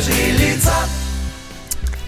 свежие лица.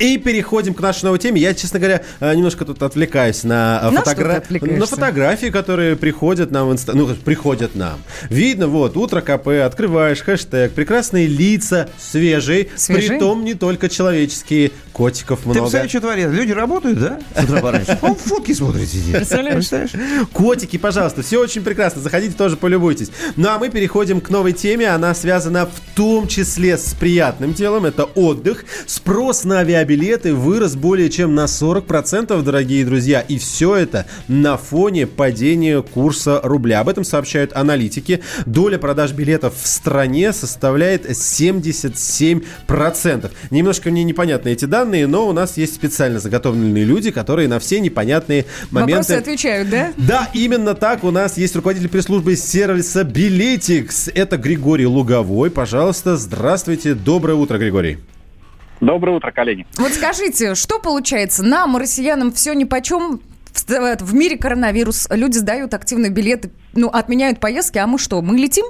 И переходим к нашей новой теме. Я, честно говоря, э, немножко тут отвлекаюсь на, э, На фотогра- ты на фотографии, которые приходят нам в инста... Ну, приходят нам. Видно, вот, утро КП, открываешь хэштег, прекрасные лица, свежие, Свежие? притом не только человеческие, котиков Ты много. представляешь, что творят? Люди работают, да? С утра пораньше. Он фотки смотрит сидит. Представляешь? Котики, пожалуйста, все очень прекрасно. Заходите, тоже полюбуйтесь. Ну а мы переходим к новой теме. Она связана в том числе с приятным делом. Это отдых. Спрос на авиабилеты вырос более чем на 40%, дорогие друзья. И все это на фоне падения курса рубля. Об этом сообщают аналитики. Доля продаж билетов в стране составляет 77%. Немножко мне непонятны эти данные, но у нас есть специально заготовленные люди, которые на все непонятные моменты... Вопросы отвечают, да? Да, именно так. У нас есть руководитель пресс-службы сервиса Билетикс. Это Григорий Луговой. Пожалуйста, здравствуйте. Доброе утро, Григорий. Доброе утро, коллеги. Вот скажите, что получается? Нам, россиянам, все нипочем? В, мире коронавирус, люди сдают активные билеты, ну, отменяют поездки, а мы что, мы летим?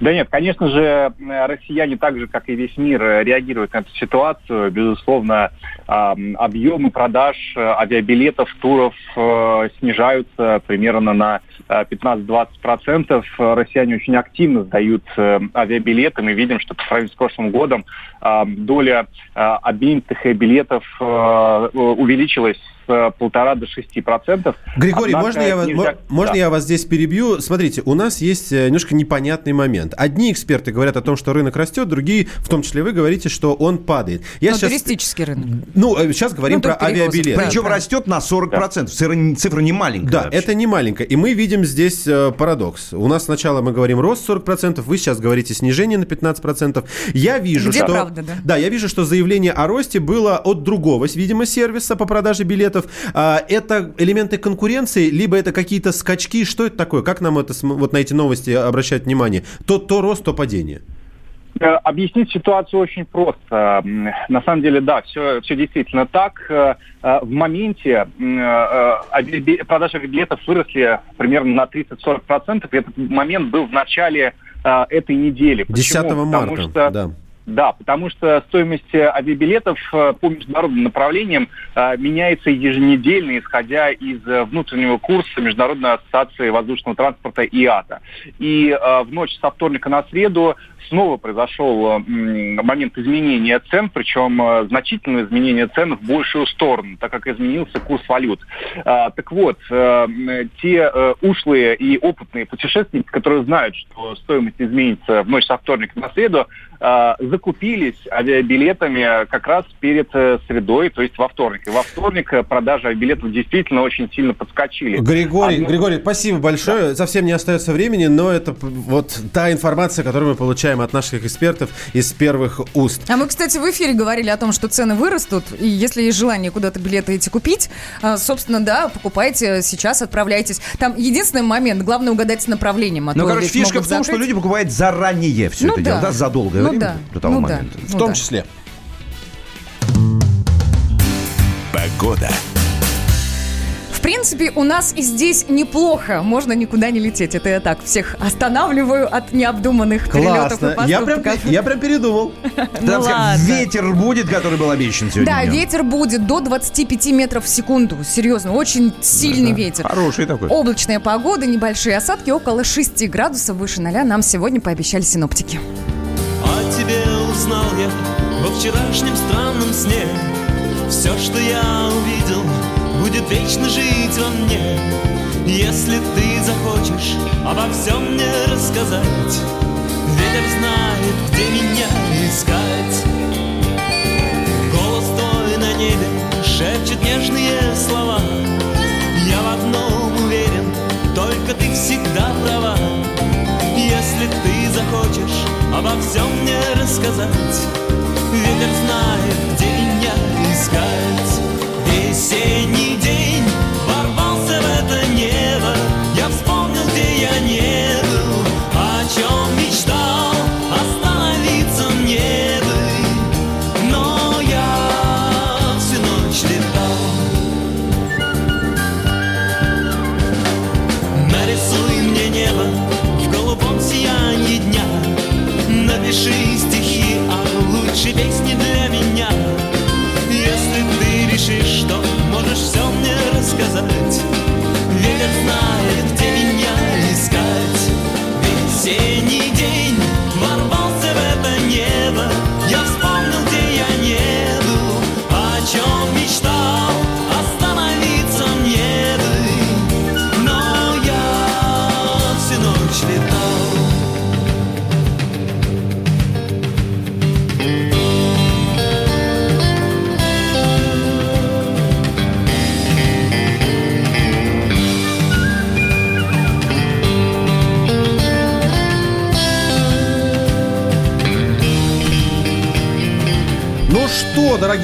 Да нет, конечно же, россияне так же, как и весь мир, э, реагируют на эту ситуацию. Безусловно, объемы продаж э, авиабилетов, туров э, снижаются примерно на э, 15-20%. Э, Россияне очень активно сдают авиабилеты. Мы видим, что по сравнению с прошлым годом доля обменных билетов увеличилась полтора до шести процентов. Григорий, Однако можно, я, вас- нельзя- мо- можно Да. я вас здесь перебью? Смотрите, у нас есть э, немножко непонятный момент. Одни эксперты говорят о том, что рынок растет, другие, в том числе вы, говорите, что он падает. Я ну, сейчас, туристический рынок. ну, э, сейчас говорим Ну, про авиабилеты. да. Причем растет на 40%. Цифра, цифра не маленькая. Да, вообще. это не маленько. И мы видим здесь э, парадокс. У нас сначала мы говорим рост 40%, вы сейчас говорите снижение на 15%. Я вижу, Где что... правда, да? я вижу, что заявление о росте было от другого, видимо, сервиса по продаже билетов. А, это элементы конкуренции, либо это какие-то скачки? Что это такое? Как нам это, вот на эти новости обращать внимание? То, то рост, то падение. Э, Объяснить ситуацию очень просто. На самом деле, да, все, все действительно так. Э, э, В моменте продажи билетов выросли примерно на 30-40%. И этот момент был в начале этой недели. 10 Почему? марта. Потому что Да. Да, потому что стоимость э, авиабилетов э, по международным направлениям э, меняется еженедельно, исходя из внутреннего курса Международной ассоциации воздушного транспорта ИАТА. И в ночь со вторника на среду снова произошел момент изменения цен, причем значительное изменение цен в большую сторону, так как изменился курс валют. Так вот, те ушлые и опытные путешественники, которые знают, что стоимость изменится в ночь со вторника на среду, э, закупились авиабилетами как раз перед э, средой, то есть во вторник. И во вторник э, продажи билетов действительно очень сильно подскочили. Григорий, Одно- Григорий, спасибо большое. Совсем не остается времени, но это вот та информация, которую мы получаем от наших экспертов из первых уст. А мы, кстати, в эфире говорили о том, что цены вырастут, и если есть желание куда-то билеты эти купить, а, собственно, да, покупайте сейчас, отправляйтесь. Там единственный момент, главное угадать с направлением. а Ну, короче, фишка в том, что закрыть. люди покупают заранее все Ну это да. дело, да, за долгое Ну время да. до того Ну да. момента. В Ну том да. числе. Погода. В принципе, у нас и здесь неплохо. Можно никуда не лететь. Это я так всех останавливаю от необдуманных перелетов и Классно. Я прям, я прям передумал. Там, Ну ветер будет, который был обещан сегодня. Да, ветер будет до 25 метров в секунду. Серьезно, очень сильный ветер. Хороший такой. Облачная погода, небольшие осадки, около 6 градусов выше ноля нам сегодня пообещали синоптики. Узнал я во вчерашнем странном сне. Все, что я увидел, будет вечно жить во мне. Если ты захочешь обо всем мне рассказать Ветер знает, где меня искать. Голос твой на небе шепчет нежные слова. Я в одном уверен, только ты всегда права если ты захочешь обо всем мне рассказать. Ветер знает, где меня искать. Весенний день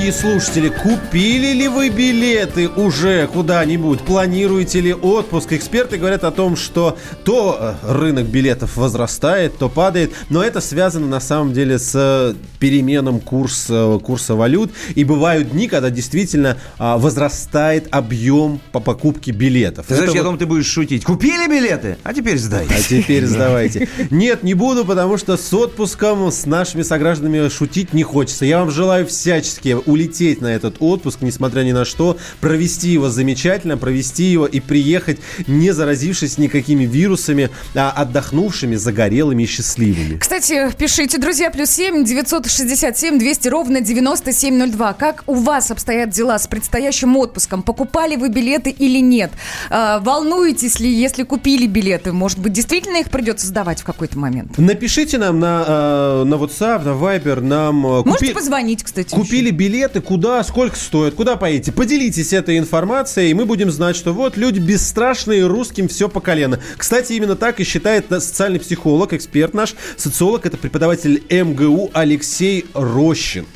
дорогие слушатели, купили ли вы билеты уже куда-нибудь? Планируете ли отпуск? Эксперты говорят о том, что то э, рынок билетов возрастает, то падает, но это связано на самом деле с э, переменом курса, курса валют. И бывают дни, когда действительно а, возрастает объем по покупке билетов. Ты знаешь, Это я вот- думал, ты будешь шутить. Купили билеты? А теперь сдай. а теперь сдавайте. Нет, не буду, потому что с отпуском с нашими согражданами шутить не хочется. Я вам желаю всячески улететь на этот отпуск, несмотря ни на что, провести его замечательно, провести его и приехать, не заразившись никакими вирусами, а отдохнувшими, загорелыми и счастливыми. Кстати, пишите, друзья, плюс семь, 967, 200 ровно 9702. Как у вас обстоят дела с предстоящим отпуском? Покупали вы билеты или нет? А, волнуетесь ли, если купили билеты? Может быть, действительно их придется сдавать в какой-то момент? Напишите нам на, э, на WhatsApp, на Viber, нам... э, Можете купи- позвонить, кстати. Купили билеты, куда, сколько стоит, куда поедете. Поделитесь этой информацией, и мы будем знать, что вот люди бесстрашные, русским все по колено. Кстати, именно так и считает социальный психолог, эксперт наш, социолог, это преподаватель МГУ Алексей Рощин.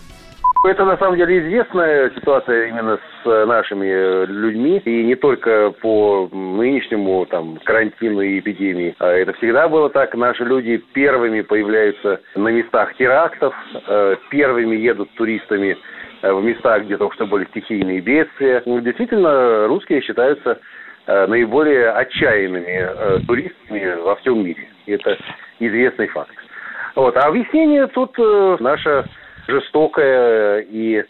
Это на самом деле известная ситуация именно с э, нашими э, людьми, и не только по нынешнему там карантину и эпидемии. А Это всегда было так. Наши люди первыми появляются на местах терактов, э, первыми едут туристами в места, где только что были стихийные бедствия. Ну, Действительно, русские считаются э, наиболее отчаянными э, туристами во всем мире. Это известный факт. Вот. А объяснение тут э, наша жестокая и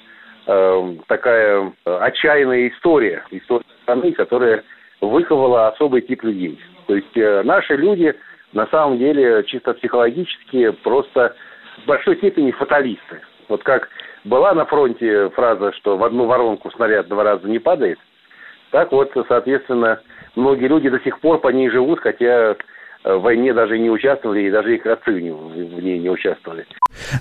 э, такая э, отчаянная история, история страны, которая выковала особый тип людей. То есть э, наши люди на самом деле чисто психологически просто в большой степени фаталисты. Вот как была на фронте фраза, что в одну воронку снаряд два раза не падает, так вот, соответственно, многие люди до сих пор по ней живут, хотя в войне даже не участвовали, и даже их отцы в ней- в ней не участвовали.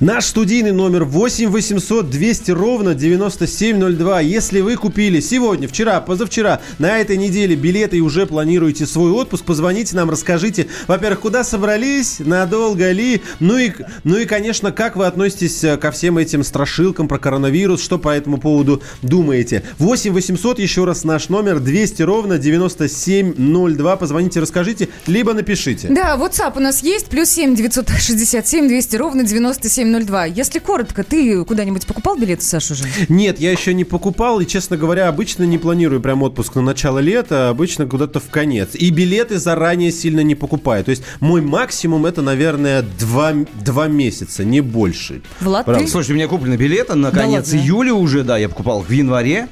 Наш студийный номер 8 800 200 ровно 9702. Если вы купили сегодня, вчера, позавчера, на этой неделе билеты и уже планируете свой отпуск, позвоните нам, расскажите, во-первых, куда собрались, надолго ли, ну и, ну и, конечно, как вы относитесь э, ко всем этим страшилкам про коронавирус, что по этому поводу думаете. 8 800, еще раз наш номер, 200 ровно 9702. Позвоните, расскажите, либо напишите. Да, WhatsApp у нас есть, плюс 7 967 200 ровно 9702. Если коротко, ты куда-нибудь покупал билеты, Саша, уже? Нет, я еще не покупал, и, честно говоря, обычно не планирую прям отпуск на начало лета, обычно куда-то в конец. И билеты заранее сильно не покупаю. То есть мой максимум это, наверное, два, два месяца, не больше. Влад, Правда. ты? Слушайте, у меня куплены билеты на Да конец ладно? июля уже, да, я покупал в январе.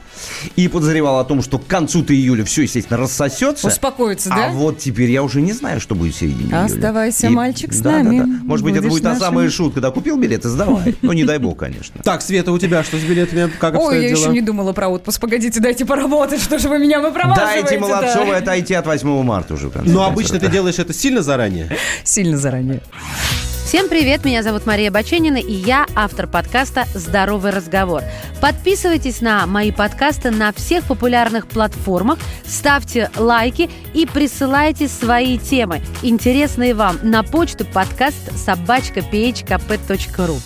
И подозревал о том, что к концу-то июля все, естественно, рассосется. Успокоиться, А да? вот теперь я уже не знаю, что будет в середине июля. Оставайся, И- мальчик, с да, да, нами. да. Может быть, это будет та нашим. самая шутка. Да, купил билеты, сдавай. Ну, не дай бог, конечно. Так, Света, у тебя что с билетами? Как Ой, я еще не думала про отпуск. Погодите, дайте поработать. Что же вы меня выпроваживаете Дайте Молодцовой отойти от 8 марта уже. в конце Но концов. обычно ты делаешь это сильно заранее. Сильно заранее. Всем привет, меня зовут Мария Баченина, и я автор подкаста «Здоровый разговор». Подписывайтесь на мои подкасты на всех популярных платформах, ставьте лайки и присылайте свои темы, интересные вам, на почту подкаст собачка phkp.ru.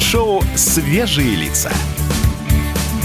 Шоу «Свежие лица».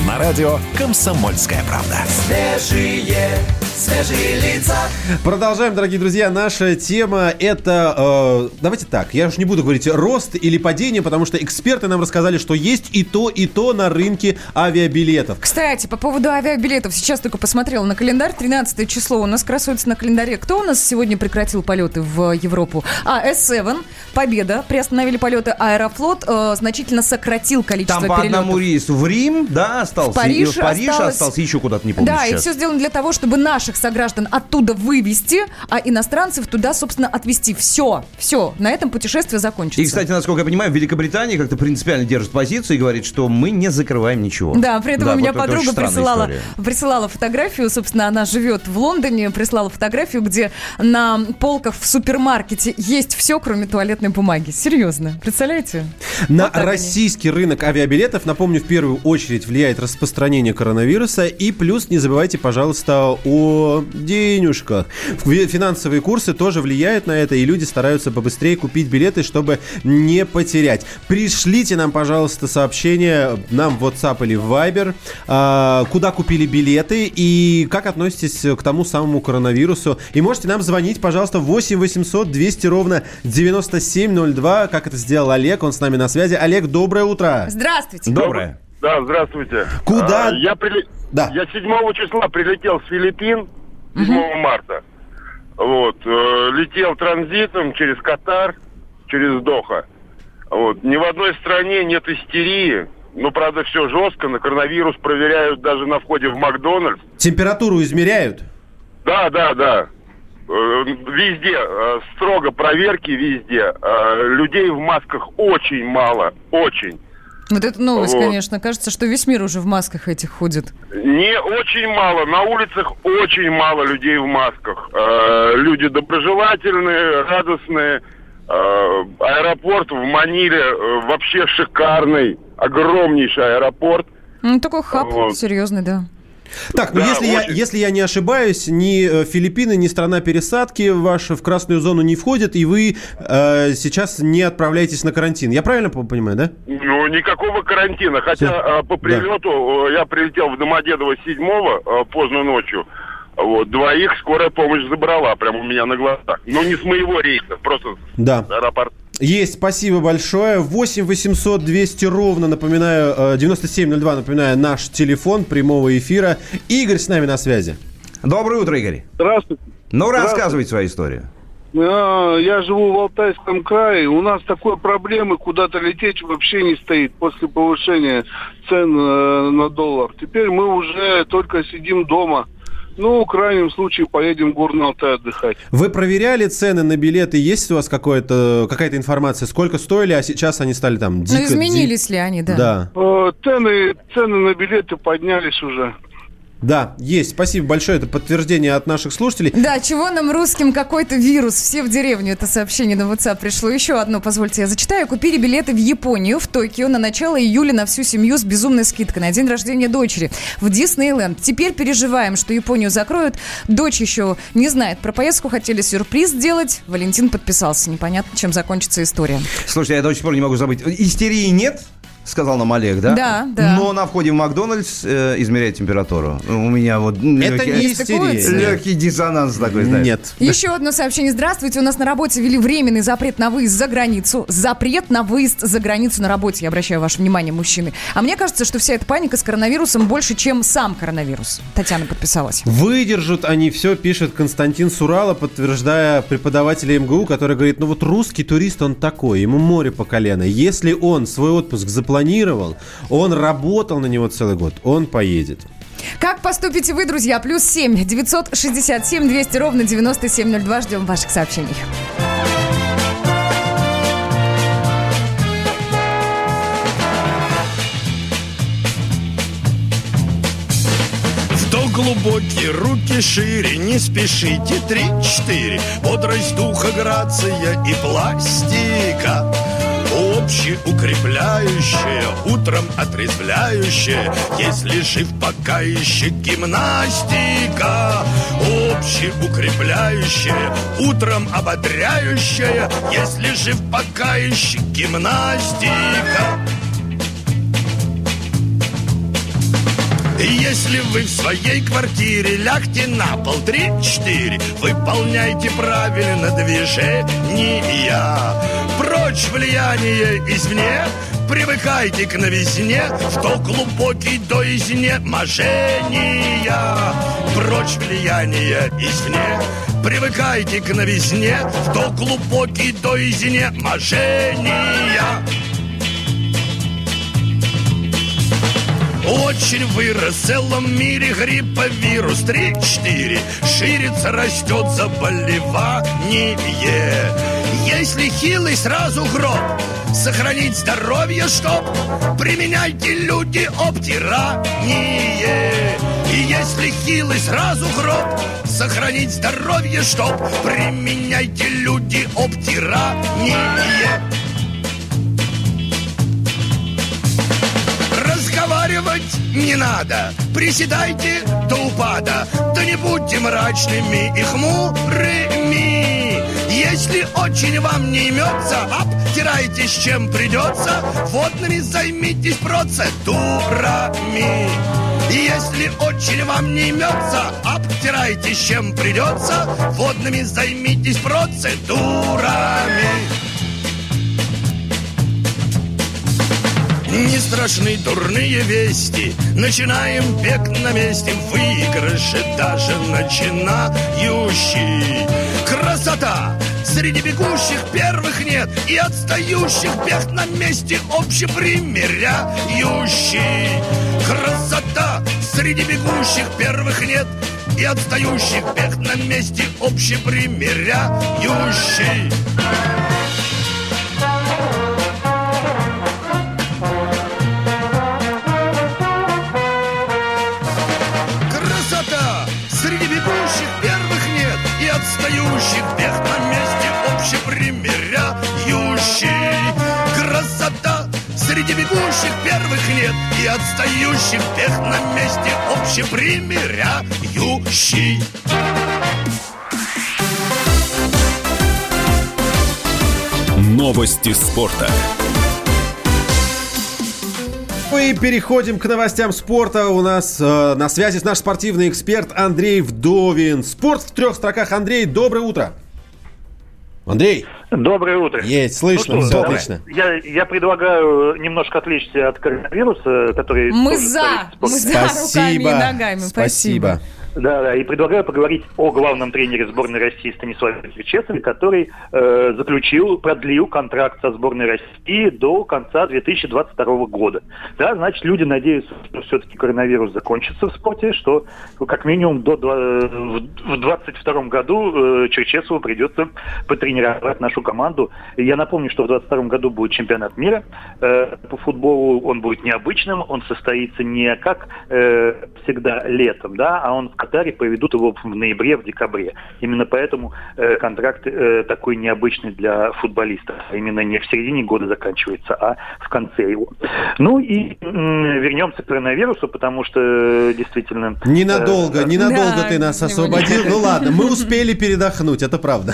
На радио «Комсомольская правда». Свежие, Свежие лица. Продолжаем, дорогие друзья. Наша тема это, э, давайте так, я уж не буду говорить рост или падение, потому что эксперты нам рассказали, что есть и то, и то на рынке авиабилетов. Кстати, по поводу авиабилетов, сейчас только посмотрела на календарь, 13 число у нас красуется на календаре. Кто у нас сегодня прекратил полеты в Европу? А, S7, Победа, приостановили полеты. Аэрофлот э, значительно сократил количество Там по перелетов. одному рейсу в Рим, да, остался. В Париж и в Париж осталось. остался, еще куда-то не помню Да, и сейчас. все сделано для того, чтобы наших сограждан оттуда вывести, а иностранцев туда, собственно, отвезти. Все, все, на этом путешествие закончится. И, кстати, насколько я понимаю, Великобритания как-то принципиально держит позицию и говорит, что мы не закрываем ничего. Да, при этом Да, у меня вот подруга присылала, присылала фотографию, собственно, она живет в Лондоне, прислала фотографию, где на полках в супермаркете есть все, кроме туалетной бумаги. Серьезно, представляете? На Вот так они. российский рынок авиабилетов, напомню, в первую очередь влияет распространение коронавируса. И плюс не забывайте, пожалуйста, о денежках. Фи- Финансовые курсы тоже влияют на это, и люди стараются побыстрее купить билеты, чтобы не потерять. Пришлите нам, пожалуйста, сообщение нам в WhatsApp или в Viber, а, куда купили билеты и как относитесь к тому самому коронавирусу. И можете нам звонить, пожалуйста, 8 800 200 ровно 9702, как это сделал Олег, он с нами на связи. Олег, доброе утро. Здравствуйте. Доброе. Да, здравствуйте. Куда? А, я, приле- Да. я 7 числа прилетел с Филиппин, 7 марта. Вот. э, летел транзитом через Катар, через Доха. Вот. Ни в одной стране нет истерии. Ну, правда, все жестко. На коронавирус проверяют даже на входе в Макдональдс. Температуру измеряют? Да, да, да. Э, Везде э, строго проверки везде. Э, Людей в масках очень мало, очень. Вот это новость, Вот. конечно. Кажется, что весь мир уже в масках этих ходит. Не очень мало. На улицах очень мало людей в масках. Э, люди доброжелательные, радостные. Э, аэропорт в Маниле э, вообще шикарный. Огромнейший аэропорт. Ну, такой хаб Вот. серьезный, да. Так, ну Да, если, я, очень. если я не ошибаюсь, ни э, Филиппины, ни страна пересадки ваша в красную зону не входят, и вы э, сейчас не отправляетесь на карантин. Я правильно по- понимаю, да? Ну, никакого карантина. Хотя э, по прилету э, я прилетел в Домодедово 7 э, поздно ночью. Вот, двоих скорая помощь забрала прямо у меня на глазах. Ну, не с моего рейса, просто Да. с аэропорта. Есть, спасибо большое. 8 800 200 ровно, напоминаю, э, 9702, напоминаю, наш телефон прямого эфира. Игорь с нами на связи. Доброе утро, Игорь. Здравствуйте. Ну, Здравствуйте. рассказывайте свою историю. А, Я живу в Алтайском крае. У нас такой проблемы куда-то лететь вообще не стоит после повышения цен э, на доллар. Теперь мы уже только сидим дома. Ну, в крайнем случае, поедем в Горный Алтай отдыхать. Вы проверяли цены на билеты? Есть у вас какая-то информация? Сколько стоили, а сейчас они стали там дико... ну, изменились ли они, да? Да. Э, Цены, цены на билеты поднялись уже. Да, есть. Спасибо большое. Это подтверждение от наших слушателей. Да, чего нам русским какой-то вирус? Все в деревню. Это сообщение на WhatsApp пришло. Еще одно, позвольте, я зачитаю. Купили билеты в Японию, в Токио на начало июля на всю семью с безумной скидкой на день рождения дочери в Диснейленд. Теперь переживаем, что Японию закроют. Дочь еще не знает про поездку, хотели сюрприз сделать. Валентин подписался. Непонятно, чем закончится история. Слушайте, я до сих пор не могу забыть. Истерии нет? Сказал нам Олег, да? Да, да. Но на входе в Макдональдс э, измеряет температуру. У меня вот Это легкий, не истерия. легкий диссонанс такой, знаешь. Нет. Еще одно сообщение. Здравствуйте. У нас на работе ввели временный запрет на выезд за границу. Запрет на выезд за границу на работе. Я обращаю ваше внимание, мужчины. А мне кажется, что вся эта паника с коронавирусом больше, чем сам коронавирус. Татьяна подписалась. Выдержат они все, пишет Константин Сурала, подтверждая преподавателя МГУ, который говорит, ну вот русский турист, он такой, ему море по колено. Если он свой отпуск запланировал, он работал на него целый год, он поедет. Как поступите вы, друзья? Плюс 7 967 200 ровно 9702. Ждем ваших сообщений. Вдох глубокий, руки шире, не спешите, три-четыре. Бодрость духа, грация и пластика. Общеукрепляющая, утром отрезвляющая, если жив пока еще гимнастика. Общеукрепляющая, утром ободряющая, если жив пока еще гимнастика. Если вы в своей квартире лягте на пол три-четыре Выполняйте правильно движения Прочь влияние извне Привыкайте к новизне В то глубокий до изнеможения Прочь влияние извне Привыкайте к новизне В то глубокий до изнеможения Очень вырос в целом мире грипповирус 3-4 Ширится, растет заболевание. Если хилый, сразу гроб. Сохранить здоровье, чтоб Применяйте люди обтирание. И если хилый, сразу гроб. Сохранить здоровье, чтоб Применяйте люди обтирание Разговаривать не надо. Приседайте до упада. Да не будьте мрачными и хмурыми. Если очень вам не имется Обтирайтесь чем придется. Водными займитесь процедурами. Если очень вам не имется, обтирайтесь чем придется, водными займитесь процедурами. Не страшны дурные вести Начинаем бег на месте Выигрыши даже начинающий Красота! Среди бегущих первых нет И отстающих бег на месте Общепримеряющий Красота! Среди бегущих первых нет И отстающих бег на месте Общепримеряющий Красота! Среди бегущих первых нет И отстающих бег на месте Общепримеряющий Новости спорта. Мы переходим к новостям спорта. У нас э, на связи наш спортивный эксперт Андрей Вдовин. Спорт в трех строках. Андрей, доброе утро. Андрей. Доброе утро. Есть, слышно, Ну что, все давай. отлично. Я, я предлагаю немножко отвлечься от коронавируса, который... Мы за, мы за руками и ногами. Спасибо. Да, да, и предлагаю поговорить о главном тренере сборной России Станиславе Черчесове, который э, заключил, продлил контракт со сборной России до конца 2022 года. Да, значит, люди надеются, что все-таки коронавирус закончится в спорте, что ну, как минимум до, в 2022 году э, Черчесову придется потренировать нашу команду. Я напомню, что в 2022 году будет чемпионат мира э, по футболу. Он будет необычным, он состоится не как э, всегда летом, да, а он в Катаре проведут его в ноябре, в декабре. Именно поэтому э, контракт э, такой необычный для футболистов. А Именно не в середине года заканчивается, а в конце его. Ну и м, вернемся к коронавирусу, потому что э, действительно... Ненадолго, э, ненадолго Да, ты нас освободил. Ну ладно, мы успели передохнуть, это правда.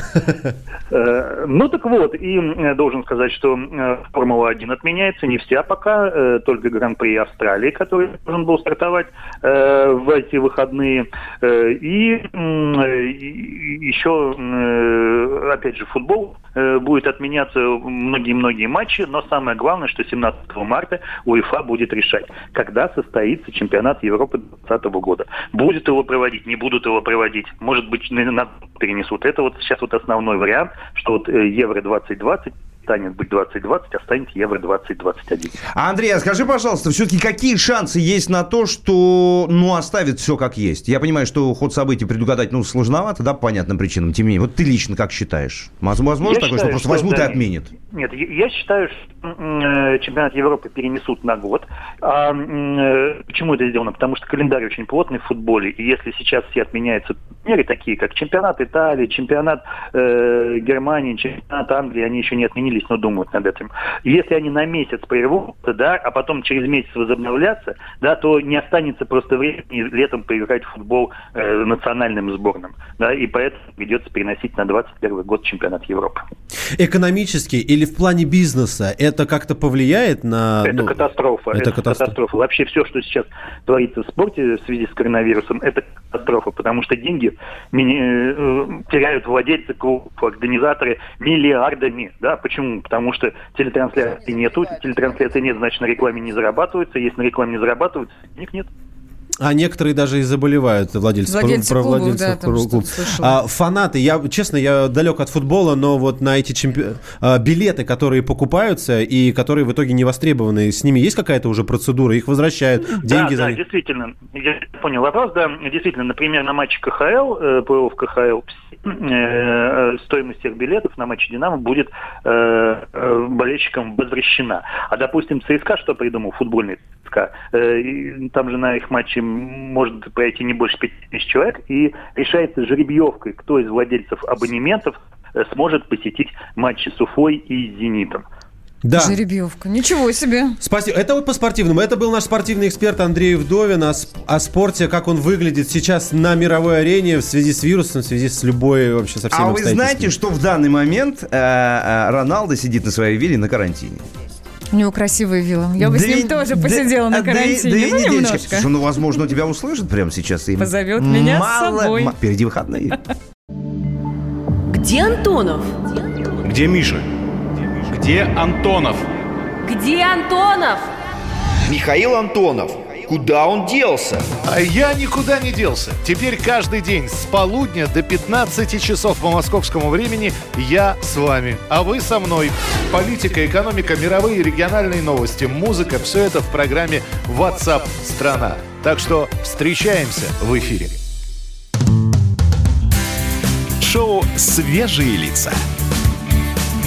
Э, Ну так вот, и э, должен сказать, что э, Формула-1 отменяется, не вся пока, э, только Гран-при Австралии, который должен был стартовать э, в эти выходные. Э, И еще, э, опять же, футбол э, будет отменяться многие-многие матчи, но самое главное, что 17 марта УЕФА будет решать, когда состоится чемпионат Европы 2020 года. Будет его проводить, не будут его проводить, может быть, перенесут. Это вот сейчас вот основной вариант, что вот Евро 2020 станет быть 2020, а станет Евро 2021. А, Андрей, а скажи, пожалуйста, все-таки какие шансы есть на то, что, ну, оставит все как есть? Я понимаю, что ход событий предугадать, ну, сложновато, да, по понятным причинам, тем не менее. Вот ты лично как считаешь? Возможно Я такое, что считаю, просто что возьмут и да, отменят? Нет, я считаю, что э, чемпионат Европы перенесут на год. А э, почему это сделано? Потому что календарь очень плотный в футболе, и если сейчас все отменяются меры такие, как чемпионат Италии, чемпионат э, Германии, чемпионат Англии, они еще не отменились, но думают над этим. Если они на месяц прервутся, да, а потом через месяц возобновлятся, да, то не останется просто времени летом поиграть в футбол э, национальным сборным, да, и поэтому придется переносить на 21 год чемпионат Европы. Экономически или в плане бизнеса это как-то повлияет на... Это ну, катастрофа. это Это, катастрофа. катастрофа. Вообще все, что сейчас творится в спорте в связи с коронавирусом, это катастрофа, потому что деньги э, теряют владельцы клубов, организаторы миллиардами. Да? Почему? Потому что телетрансляции нету. Телетрансляции нет, значит, на рекламе не зарабатывается. Если на рекламе не зарабатывается, денег нет. А некоторые даже и заболевают, владельцы, Владельцы про- про клубов, владельцев да, там клуб-. А, фанаты, я, честно, я далек от футбола, но вот на эти чемпи- а, билеты, которые покупаются и которые в итоге не востребованы, с ними есть какая-то уже процедура? Их возвращают, деньги да, за да, них? действительно. Я понял вопрос, да. Действительно, например, на матче КХЛ, э, плей-офф КХЛ, э, стоимость всех билетов на матче «Динамо» будет э, э, болельщикам возвращена. А, допустим, ЦСКА что придумал, футбольный ЦСКА? Э, там же на их матче может пройти не больше 5 тысяч человек, и решается жеребьевкой, кто из владельцев абонементов э, сможет посетить матчи с Уфой и «Зенитом». Да. Жеребьевка. Ничего себе. Спасибо. Это вот по спортивному. Это был наш спортивный эксперт Андрей Вдовин о, сп- о спорте, как он выглядит сейчас на мировой арене в связи с вирусом, в связи с любой вообще со всеми А вы знаете, что в данный момент э, э, Роналдо сидит на своей вилле на карантине? У него красивые вилла. Я бы с Две- ним тоже две- посидела на а, карантине. две ну, недельки. немножко. Слушай, ну, возможно, тебя услышат прямо сейчас. и Позовет меня с мало- собой. ма- Впереди выходные. Где Антонов? Где Миша? Где Антонов? Где Антонов? Михаил Антонов. Куда он делся? А я никуда не делся. Теперь каждый день с полудня до 15 часов по московскому времени я с вами, а вы со мной. Политика, экономика, мировые и региональные новости, музыка – все это в программе WhatsApp страна. Так что встречаемся в эфире. Шоу «Свежие лица».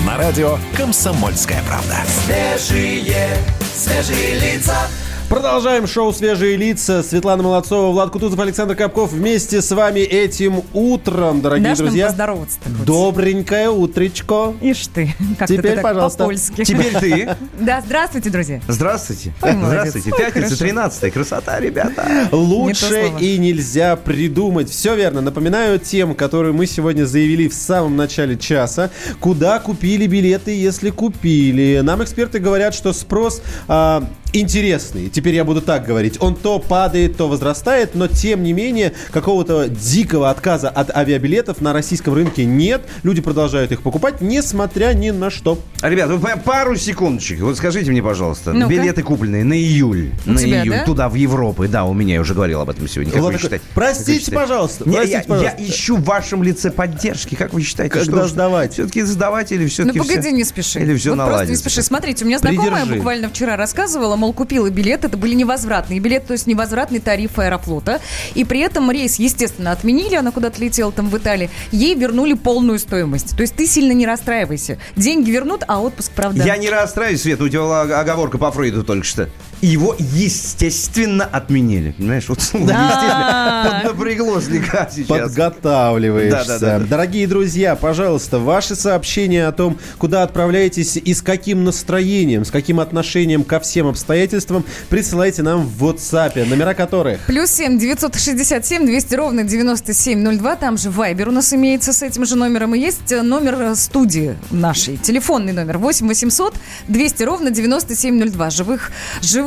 На радио «Комсомольская правда». Свежие, свежие лица. Продолжаем шоу «Свежие лица». Светлана Молодцова, Влад Кутузов, Александр Капков. Вместе с вами этим утром, дорогие Дашь друзья. поздороваться-то хоть? Добренькое утречко. Ишь ты, как Теперь, ты так пожалуйста. по-польски. Теперь ты. Да, здравствуйте, друзья. Здравствуйте. Ой. Здравствуйте. Ой, Пятница, хорошо. 13 Красота, ребята. Лучше и нельзя придумать. Все верно. Напоминаю тем, которые мы сегодня заявили в самом начале часа. Куда купили билеты, если купили? Нам эксперты говорят, что спрос а, интересный. Теперь я буду так говорить. Он то падает, то возрастает, но тем не менее какого-то дикого отказа от авиабилетов на российском рынке нет. Люди продолжают их покупать, несмотря ни на что. Ребят, вы па- пару секундочек. Вот скажите мне, пожалуйста, Ну-ка. билеты купленные на июль. У на тебя, июль. да? Туда, в Европу. Да, у меня, я уже говорил об этом сегодня. Как Вот вы такой, считаете? «Простите, Как вы пожалуйста, Не, простите, я, пожалуйста». я ищу в вашем лице поддержки. Как вы считаете? Когда что, сдавать? Все-таки сдавать или Ну все-таки погоди, не спеши. Или все вот просто не наладится? спеши. Смотрите, у меня знакомая Придержи. буквально вчера рассказывала, мол, купила билет, это были невозвратные билеты, то есть невозвратный тариф аэрофлота. И при этом рейс, естественно, отменили, она куда-то летела там в Италии. Ей вернули полную стоимость. То есть ты сильно не расстраивайся. Деньги вернут, а отпуск, правда. Я не расстраиваюсь, Свет, у тебя была оговорка по Фрейду только что. Его, естественно, отменили. Понимаешь, вот слово Да. естественно поднапрягло слегка сейчас. Подготавливаешься. Да-да-да. Дорогие друзья, пожалуйста, ваши сообщения о том, куда отправляетесь и с каким настроением, с каким отношением ко всем обстоятельствам, присылайте нам в WhatsApp, номера которых... Плюс семь девятьсот шестьдесят семь двести ровно девяносто семь ноль два. Там же Вайбер у нас имеется с этим же номером. И есть э, номер э, студии нашей. Телефонный номер восемь восемьсот двести ровно девяносто семь ноль два. Живых,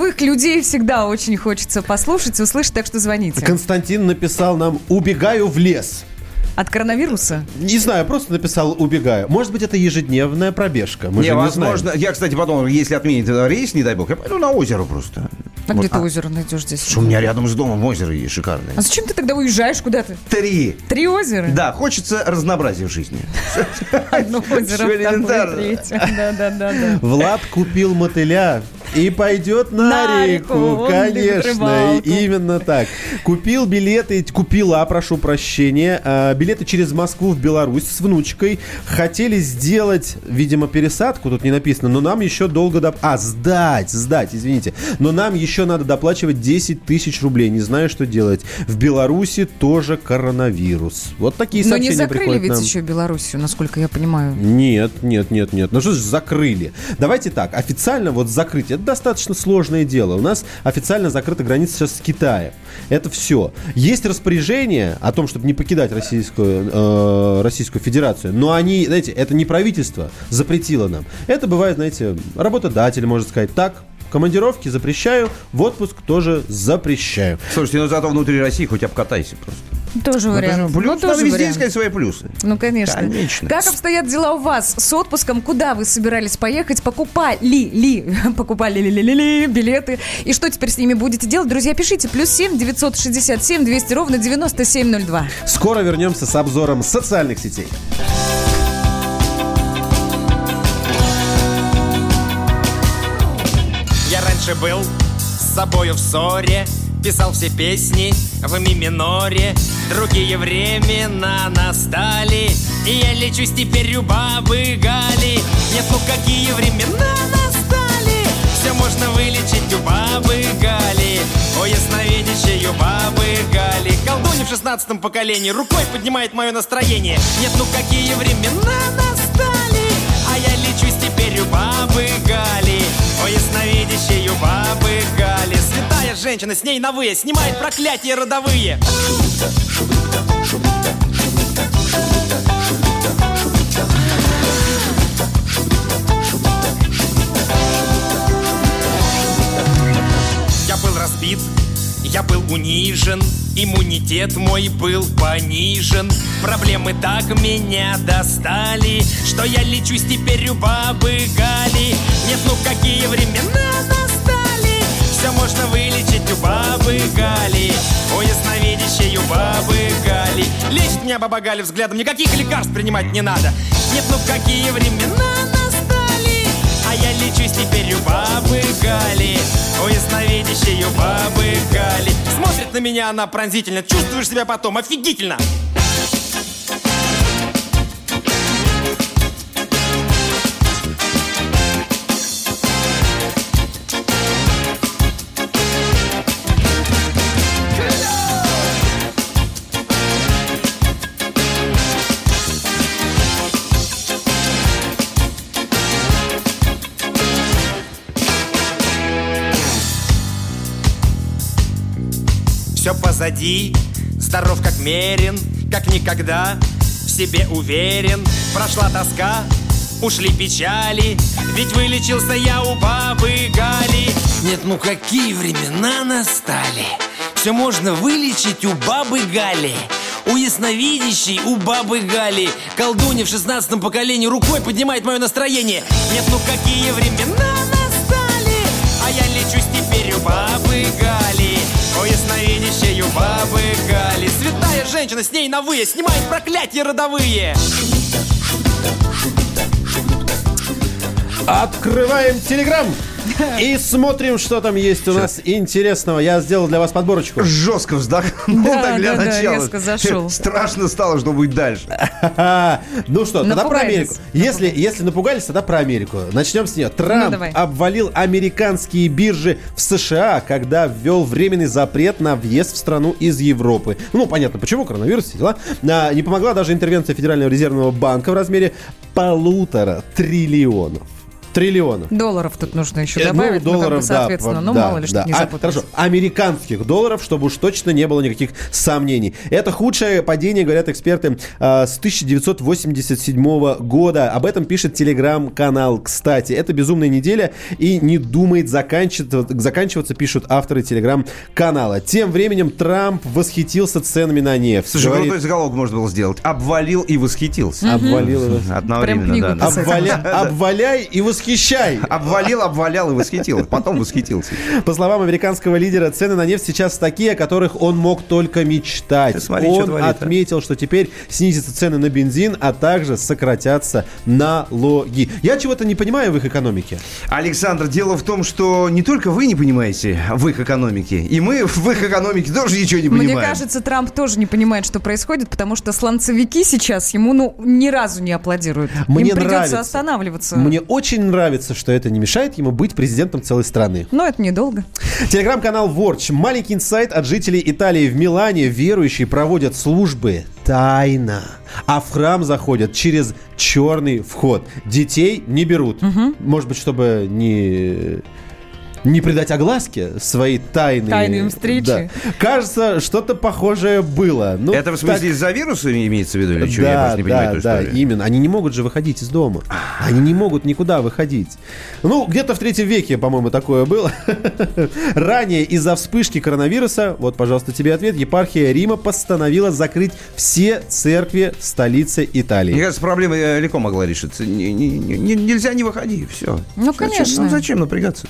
живых людей всегда очень хочется послушать, услышать, так что звоните. Константин написал нам «Убегаю в лес». От коронавируса? Не знаю, просто написал «Убегаю». Может быть, это ежедневная пробежка. Мы не, же не возможно. знаем. Я, кстати, потом, если отменит этот рейс, не дай бог, я пойду на озеро просто. А Вот, где ты а, озеро найдешь здесь? Что у меня рядом с домом озеро есть шикарное. А зачем ты тогда уезжаешь куда-то? Три. Три озера? Да, хочется разнообразия в жизни. Одно озеро, второе, третье. Да, да, да, да. Влад купил мотыля и пойдет на, На реку, реку, конечно, именно так. Купил билеты, купила, прошу прощения, а, билеты через Москву в Беларусь с внучкой. Хотели сделать, видимо, пересадку, тут не написано, но нам еще долго... Доп... А, сдать, сдать, извините. Но нам еще надо доплачивать 10 тысяч рублей, не знаю, что делать. В Беларуси тоже коронавирус. Вот такие Но не сообщения закрыли приходят ведь нам. еще Белоруссию, насколько я понимаю. Нет, нет, нет, нет. Ну что ж закрыли? Давайте так, официально вот закрыть, это достаточно сложное дело. У нас официально закрыта граница сейчас с Китаем. Это все. Есть распоряжение о том, чтобы не покидать Российскую, э, Российскую Федерацию, но они, знаете, это не правительство запретило нам. Это бывает, знаете, работодатель может сказать, так, командировки запрещаю, в отпуск тоже запрещаю. Слушайте, ну зато внутри России хоть обкатайся просто. Тоже вариант. Плюс, Ну, надо тоже везде вариант. искать свои плюсы. Ну, конечно. Конечно. Как обстоят дела у вас с отпуском? Куда вы собирались поехать? Покупали ли, покупали ли, ли, ли, ли билеты? И что теперь с ними будете делать? Друзья, пишите. Плюс семь девятьсот шестьдесят семь двести ровно девяносто семь ноль два. Скоро вернемся с обзором социальных сетей. Раньше был с собою в ссоре Писал все песни в ми миноре Другие времена настали И я лечусь теперь у бабы Гали. Нет, ну какие времена настали? Все можно вылечить у бабы Гали. О, ясновидящей у бабы Гали. Колдунья в шестнадцатом поколении Рукой поднимает мое настроение. Нет, ну какие времена настали я лечусь теперь у бабы Гали О, ясновидящей у бабы Гали Святая женщина, с ней на вы Снимает проклятия родовые Я был разбит, я был унижен Иммунитет мой был понижен. Проблемы так меня достали Что я лечусь теперь у бабы Гали Нет, ну какие времена настали. Все можно вылечить у бабы Гали У ясновидящей у бабы Гали Лечит меня баба Галя взглядом. Никаких лекарств принимать не надо. Нет, ну какие времена настали. А я лечусь теперь у бабы Гали У ясновидящей у бабы Гали на меня она пронзительно. Чувствуешь себя потом офигительно позади, здоров как мерен, как никогда. В себе уверен, прошла тоска, ушли печали Ведь вылечился я у бабы Гали. Нет, ну какие времена настали. Все можно вылечить у бабы Гали. У ясновидящей, у бабы Гали. Колдунья в шестнадцатом поколении Рукой поднимает мое настроение. Нет, ну какие времена настали. А я лечусь теперь у бабы Гали у бабы Гали. Святая женщина, с ней на вы Снимает проклятия родовые. Открываем Телеграм и смотрим, что там есть у нас интересного. Я сделал для вас подборочку. Жестко вздохнул Да, так для да, да, начала. резко зашел. Страшно стало, что будет дальше. Ну что, тогда про. Америку. Если, если напугались, тогда про Америку. Начнем с нее. Трамп Ну, давай. обвалил американские биржи в США, когда ввел временный запрет на въезд в страну из Европы. Ну, понятно, почему, коронавирус, дела. А, Не помогла даже интервенция Федерального резервного банка в размере полутора триллионов. Триллионов. Долларов тут нужно еще Э, добавить, ну, как бы, долларов, да, соответственно, ну, да, мало ли, да. что не А. Хорошо, американских долларов, чтобы уж точно не было никаких сомнений. Это худшее падение, говорят эксперты, а, с 1987 года. Об этом пишет телеграм-канал, кстати. Это безумная неделя и не думает заканчиваться, заканчиваться пишут авторы телеграм-канала. Тем временем Трамп восхитился ценами на нефть. Слушай, Говорит, крутой заголовок можно было сделать. Обвалил и восхитился. Обвалил и восхитился. Одновременно, да, да. «Обваля- обваляй и восхищай. Обвалил, обвалял и восхитил. Потом восхитился. По словам американского лидера, цены на нефть сейчас такие, о которых он мог только мечтать. Смотри, что он а. отметил, что теперь снизятся цены на бензин, а также сократятся налоги. Я чего-то не понимаю в их экономике. Александр, дело в том, что не только вы не понимаете в их экономике, и мы в их экономике тоже ничего не Мне понимаем. кажется, Трамп тоже не понимает, что происходит, потому что слонцевики сейчас ему ну ни разу не аплодируют. Мне Им придется нравится. останавливаться. Мне очень нравится, что это не мешает ему быть президентом целой страны. Но это недолго. Телеграм-канал Ворч. Маленький инсайт от жителей Италии в Милане. Верующие проводят службы тайно, а в храм заходят через черный вход. Детей не берут. Может быть, чтобы не не придать огласке своей тайны. Тайной встречи. Да. Кажется, что-то похожее было. Ну, Это в смысле так- из-за вируса имеется в виду или что? Я Да, просто не понимаю да, эту да, именно. Они не могут же выходить из дома. Они не могут никуда выходить. Ну, где-то в третьем веке, по-моему, такое было. Ранее из-за вспышки коронавируса, вот, пожалуйста, тебе ответ, епархия Рима постановила закрыть все церкви столицы Италии. Мне кажется, проблема э, легко могла решиться. Не- не- не- нельзя не выходи, все. Ну, конечно. Ну, зачем напрягаться?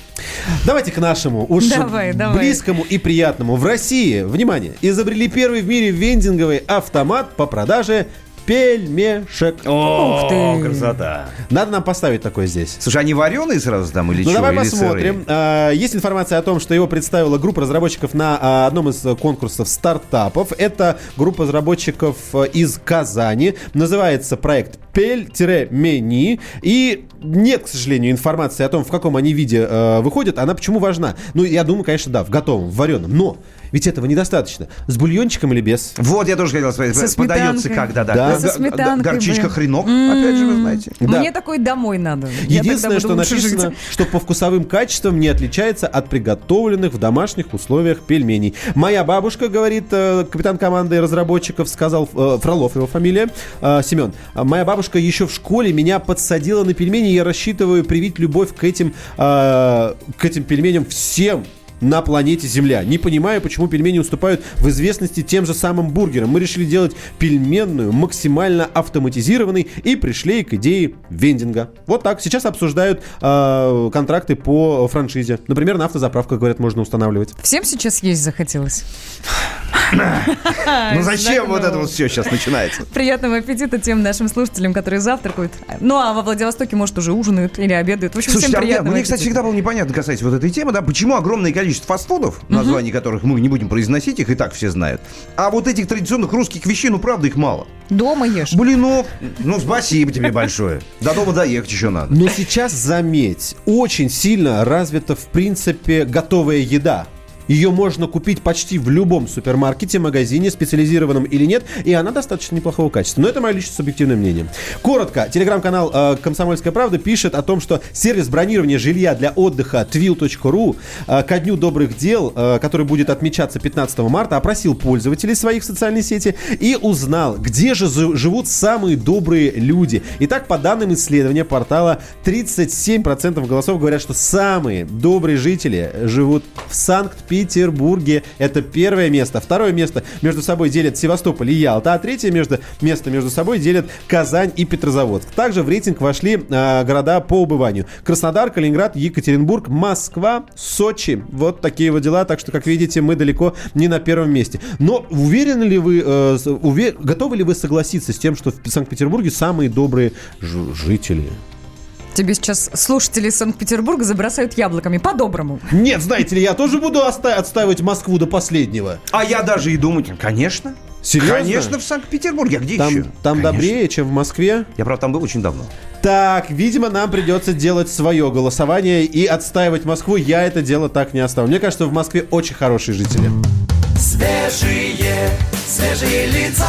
Давайте к нашему, уж Давай, давай. близкому и приятному. В России, внимание, изобрели первый в мире вендинговый автомат по продаже пельмешек. О, Ух ты. красота. Надо нам поставить такое здесь. Слушай, они вареные сразу там или Ну, что? давай Или посмотрим. сырые? А, Есть информация о том, что его представила группа разработчиков на а, одном из конкурсов стартапов. Это группа разработчиков э, из Казани. Называется проект Пель-Мени. И нет, к сожалению, информации о том, в каком они виде э, выходят. Она почему важна? Ну, я думаю, конечно, да, в готовом, в вареном. Но ведь этого недостаточно. С бульончиком или без? Вот, я тоже хотел сказать. Со Подается как, да-да. Да. Г- Со сметанкой, Горчичка хренок, опять же, вы знаете. Да. Мне такой домой надо. Единственное, что написано, жить. что по вкусовым качествам не отличается от приготовленных в домашних условиях пельменей. Моя бабушка, говорит э, капитан команды разработчиков, сказал э, Фролов его фамилия, э, Семен. «А Моя бабушка еще в школе меня подсадила на пельмени. Я рассчитываю привить любовь к этим, к этим пельменям всем на планете Земля. Не понимаю, почему пельмени уступают в известности тем же самым бургерам. Мы решили делать пельменную, максимально автоматизированной и пришли к идее вендинга. Вот так. Сейчас обсуждают э, контракты по франшизе. Например, на автозаправках, говорят, можно устанавливать. Всем сейчас есть захотелось. Ну зачем вот это вот все сейчас начинается? Приятного аппетита тем нашим слушателям, которые завтракают. Ну, а во Владивостоке, может, уже ужинают или обедают. В общем, всем а мне, приятного мне, кстати, всегда было непонятно касательно вот этой темы, да, почему огромное количество фастфудов, названий которых мы не будем произносить, их и так все знают, а вот этих традиционных русских вещей, ну, правда, их мало. Дома ешь. Блин, ну, ну, спасибо тебе большое. До дома доехать еще надо. Но сейчас, заметь, очень сильно развита, в принципе, готовая еда. Ее можно купить почти в любом супермаркете, магазине, специализированном или нет, и она достаточно неплохого качества. Но это мое личное субъективное мнение. Коротко, телеграм-канал э, «Комсомольская правда» пишет о том, что сервис бронирования жилья для отдыха twill.ru э, ко дню добрых дел, э, который будет отмечаться 15 марта, опросил пользователей своих социальной сети и узнал, где же живут самые добрые люди. Итак, по данным исследования портала, 37% голосов говорят, что самые добрые жители живут в Санкт-Петербурге. Это первое место. Второе место между собой делят Севастополь и Ялта, а третье между, место между собой делят Казань и Петрозаводск. Также в рейтинг вошли а, города по убыванию. Краснодар, Калининград, Екатеринбург, Москва, Сочи. Вот такие вот дела. Так что, как видите, мы далеко не на первом месте. Но уверены ли вы, э, с- уве- готовы ли вы согласиться с тем, что в Санкт-Петербурге самые добрые жители? Тебе сейчас слушатели Санкт-Петербурга забросают яблоками. По-доброму. Нет, знаете ли, я тоже буду оста- отстаивать Москву до последнего. А я даже и думать, конечно. Серьезно? Конечно, в Санкт-Петербурге. А где Там, еще? там Конечно. добрее, чем в Москве. Я, правда, там был очень давно. Так, видимо, нам придется делать свое голосование и отстаивать Москву. Я это дело так не оставлю. Мне кажется, в Москве очень хорошие жители. Свежие, свежие лица.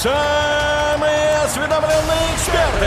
Самые осведомленные эксперты,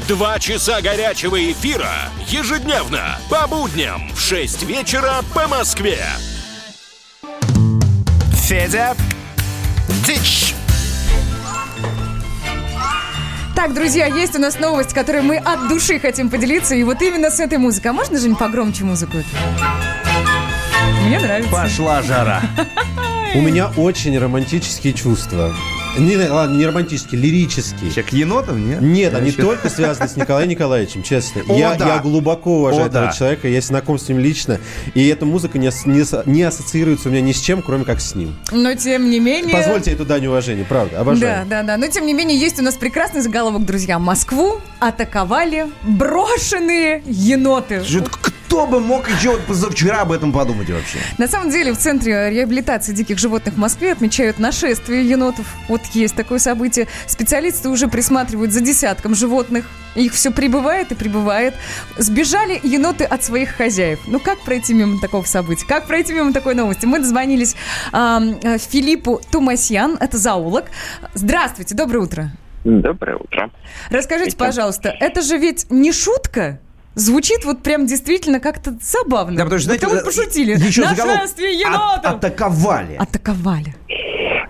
Два часа горячего эфира ежедневно по будням в 6 вечера по Москве. Федя, дичь. Так, друзья, есть у нас новость, которой мы от души хотим поделиться. И вот именно с этой музыкой. А можно, Жень, погромче музыку? Мне нравится. Пошла жара. У меня очень романтические чувства. Не, ладно, не романтические, лирические. Че, к енотам, нет? Нет, они Вообще. только связаны с Николаем Николаевичем, честно. О, я, да. я глубоко уважаю О, этого да. человека, я знаком с ним лично. И эта музыка не, не, не ассоциируется у меня ни с чем, кроме как с ним. Но тем не менее... Позвольте эту дань уважения, правда, обожаю. Да, да, да. Но тем не менее, есть у нас прекрасный заголовок, друзья. Москву атаковали брошенные еноты. Это Кто бы мог еще вот позавчера об этом подумать вообще? На самом деле в Центре реабилитации диких животных в Москве отмечают нашествие енотов. Вот есть такое событие. Специалисты уже присматривают за десятком животных. Их все прибывает и прибывает. Сбежали еноты от своих хозяев. Ну как пройти мимо такого события? Как пройти мимо такой новости? Мы дозвонились э, Филиппу Тумасьян, это зоолог. Здравствуйте, доброе утро. Доброе утро. Расскажите, пожалуйста, это же ведь не шутка? Звучит вот прям действительно как-то забавно. Да, потому что, знаете, Это вот пошутили. еще заголовок Нашествие енотов! От- атаковали. Атаковали.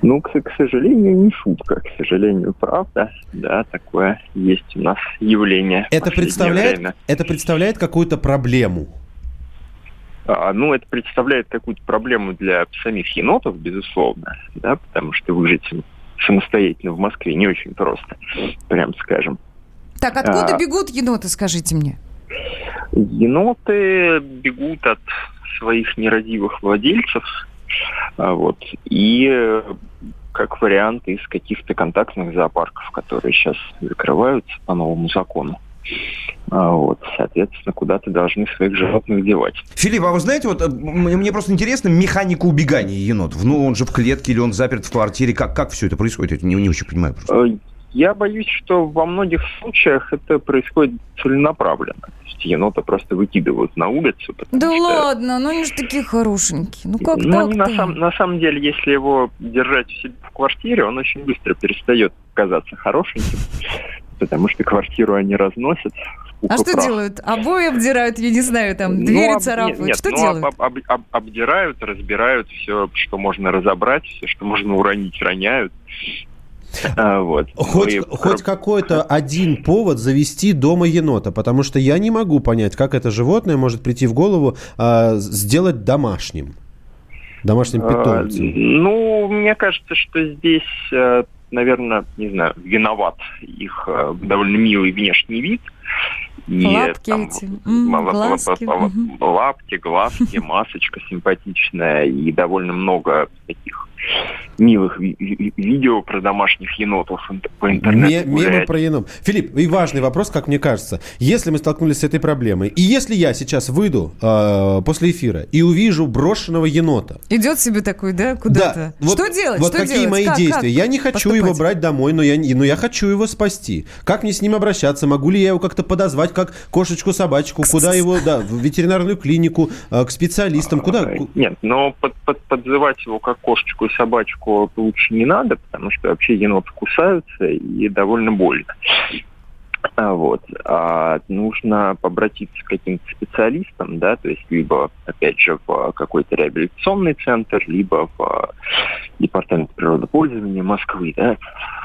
Ну, к, к сожалению, не шутка, к сожалению, правда. Да, такое есть у нас явление. Это представляет, время. это представляет какую-то проблему. А, ну, это представляет какую-то проблему для самих енотов, безусловно, да, потому что выжить самостоятельно в Москве не очень просто, прям скажем. Так, откуда А. бегут еноты, скажите мне? Еноты бегут от своих нерадивых владельцев, а, вот, и э, как вариант из каких-то контактных зоопарков, которые сейчас закрываются по новому закону. А, Вот, соответственно, куда-то должны своих животных девать. Филипп, а вы знаете, вот э, мне просто интересно механика убегания енотов. Ну, он же в клетке или он заперт в квартире. Как, как все это происходит? Я не, не очень понимаю просто. Я боюсь, что во многих случаях это происходит целенаправленно. То есть енота просто выкидывают на улицу. Да что- ладно, ну они же такие хорошенькие. Ну как Ну, они на, сам- на самом деле, если его держать в квартире, он очень быстро перестает казаться хорошеньким, потому что квартиру они разносят. А что прах. делают? Обои обдирают, я не знаю, там, Ну, двери об- царапают. Нет, что ну, делают? об- об- об- обдирают, разбирают все, что можно разобрать, все, что можно уронить, роняют. А, вот. Хоть, Ну и хоть какой-то один повод завести дома енота, потому что я не могу понять, как это животное может прийти в голову а, сделать домашним. Домашним А, питомцем. Ну, мне кажется, что здесь, наверное, не знаю, виноват их э, довольно милый внешний вид. И, Лапки там, эти, глазки, лапки, глазки, масочка симпатичная и довольно много таких милых ви- ви- видео про домашних енотов по Ме- интернету. мемы гуляет. про енот. Филипп, и важный вопрос, как мне кажется. Если мы столкнулись с этой проблемой, и если я сейчас выйду э, после эфира и увижу брошенного енота, Идет себе такой, да, куда-то? вот- что делать? Вот что какие делать? мои Как- действия? как я не хочу поступать? его брать домой, но я, не- но я хочу его спасти. Как мне с ним обращаться? Могу ли я его как-то подозвать, как кошечку, собачку? Куда его, да, в ветеринарную клинику, э, к специалистам? Куда? Нет, но под- под- подзывать его как кошечку и собачку лучше не надо, потому что вообще еноты кусаются и довольно больно. А, Вот. А нужно обратиться к каким-то специалистам, да, то есть либо, опять же, в какой-то реабилитационный центр, либо в департамент природопользования Москвы, да,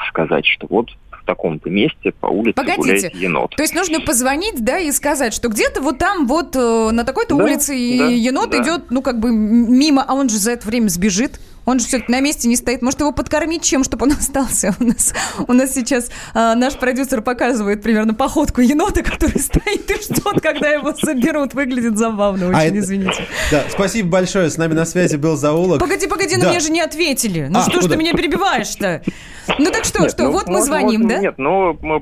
сказать, что вот в таком-то месте по улице Погодите, гуляет енот. то есть нужно позвонить, да, и сказать, что где-то вот там вот э, на такой-то Да, улице да, енот да. идет, ну как бы мимо, а он же за это время сбежит. Он же все-таки на месте не стоит. Может, его подкормить чем, чтобы он остался? У нас, у нас сейчас а, наш продюсер показывает примерно походку енота, который стоит и ждет, когда его заберут. Выглядит забавно, очень А это- извините. Да, спасибо большое. С нами на связи был зоолог. Погоди, погоди, на Да. меня же не ответили. Ну А, что ж ты меня перебиваешь-то? Ну так что, Нет, что, ну, вот мы можно- звоним, можно- да? Нет, ну, мы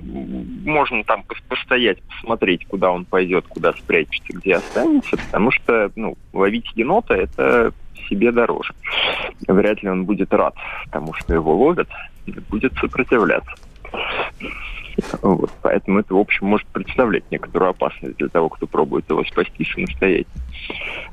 можем там пос- постоять, посмотреть, куда он пойдет, куда спрячется, где останется, потому что, ну, ловить енота – это себе дороже. Вряд ли он будет рад тому, что его ловят, и будет сопротивляться. Вот, поэтому это, в общем, может представлять некоторую опасность для того, кто пробует его спасти самостоятельно.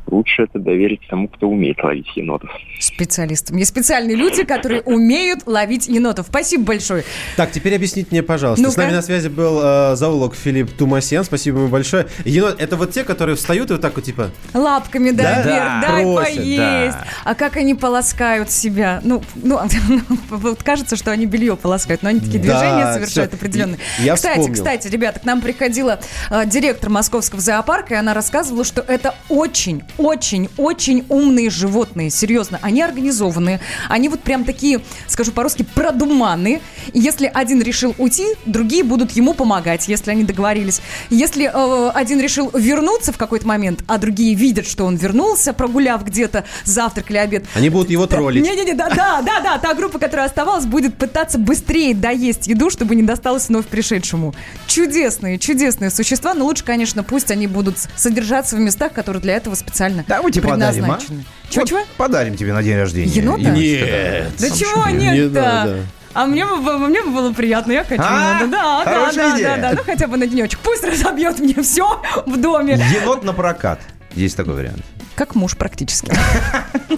Лучше это доверить тому, кто умеет ловить енотов. Специалистам. Есть специальные люди, которые умеют ловить енотов. Спасибо большое. Так, теперь объясните мне, пожалуйста. С Ну-ка. нами на связи был э, зоолог Филипп Тумасян. Спасибо ему большое. Енот, это вот те, которые встают и вот так вот типа... Лапками, да, Да? вверх, Да. дай Просят, поесть. да. А как они полоскают себя? Ну, ну, вот кажется, что они белье полоскают, но они такие Да, движения совершают всё. Определенные. Я кстати, вспомнил. кстати, ребята, к нам приходила э, директор московского зоопарка, и она рассказывала, что это очень, очень, очень умные животные. Серьезно, они организованные. Они вот прям такие, скажу по-русски, продуманные. И если один решил уйти, другие будут ему помогать, если они договорились. Если э, один решил вернуться в какой-то момент, а другие видят, что он вернулся, прогуляв где-то завтрак или обед, Они будут его троллить. не-не-не, да, да, да, да, та группа, которая оставалась, будет пытаться быстрее доесть еду, чтобы не досталось в вновь пришедшему. Чудесные, чудесные существа, но лучше, конечно, пусть они будут содержаться в местах, которые для этого специально Давайте подарим, а? предназначены. Чего, Вот чего? Подарим тебе на день рождения. Енота? Нет. Да чего Не нет-то? надо. А мне бы, мне бы было приятно, я хочу. А? Да, да, да, Хорошая да, идея. да, да, ну хотя бы на денечек. Пусть разобьет мне все в доме. Енот на прокат. Есть такой вариант. Как муж практически.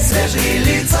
Свежие лица.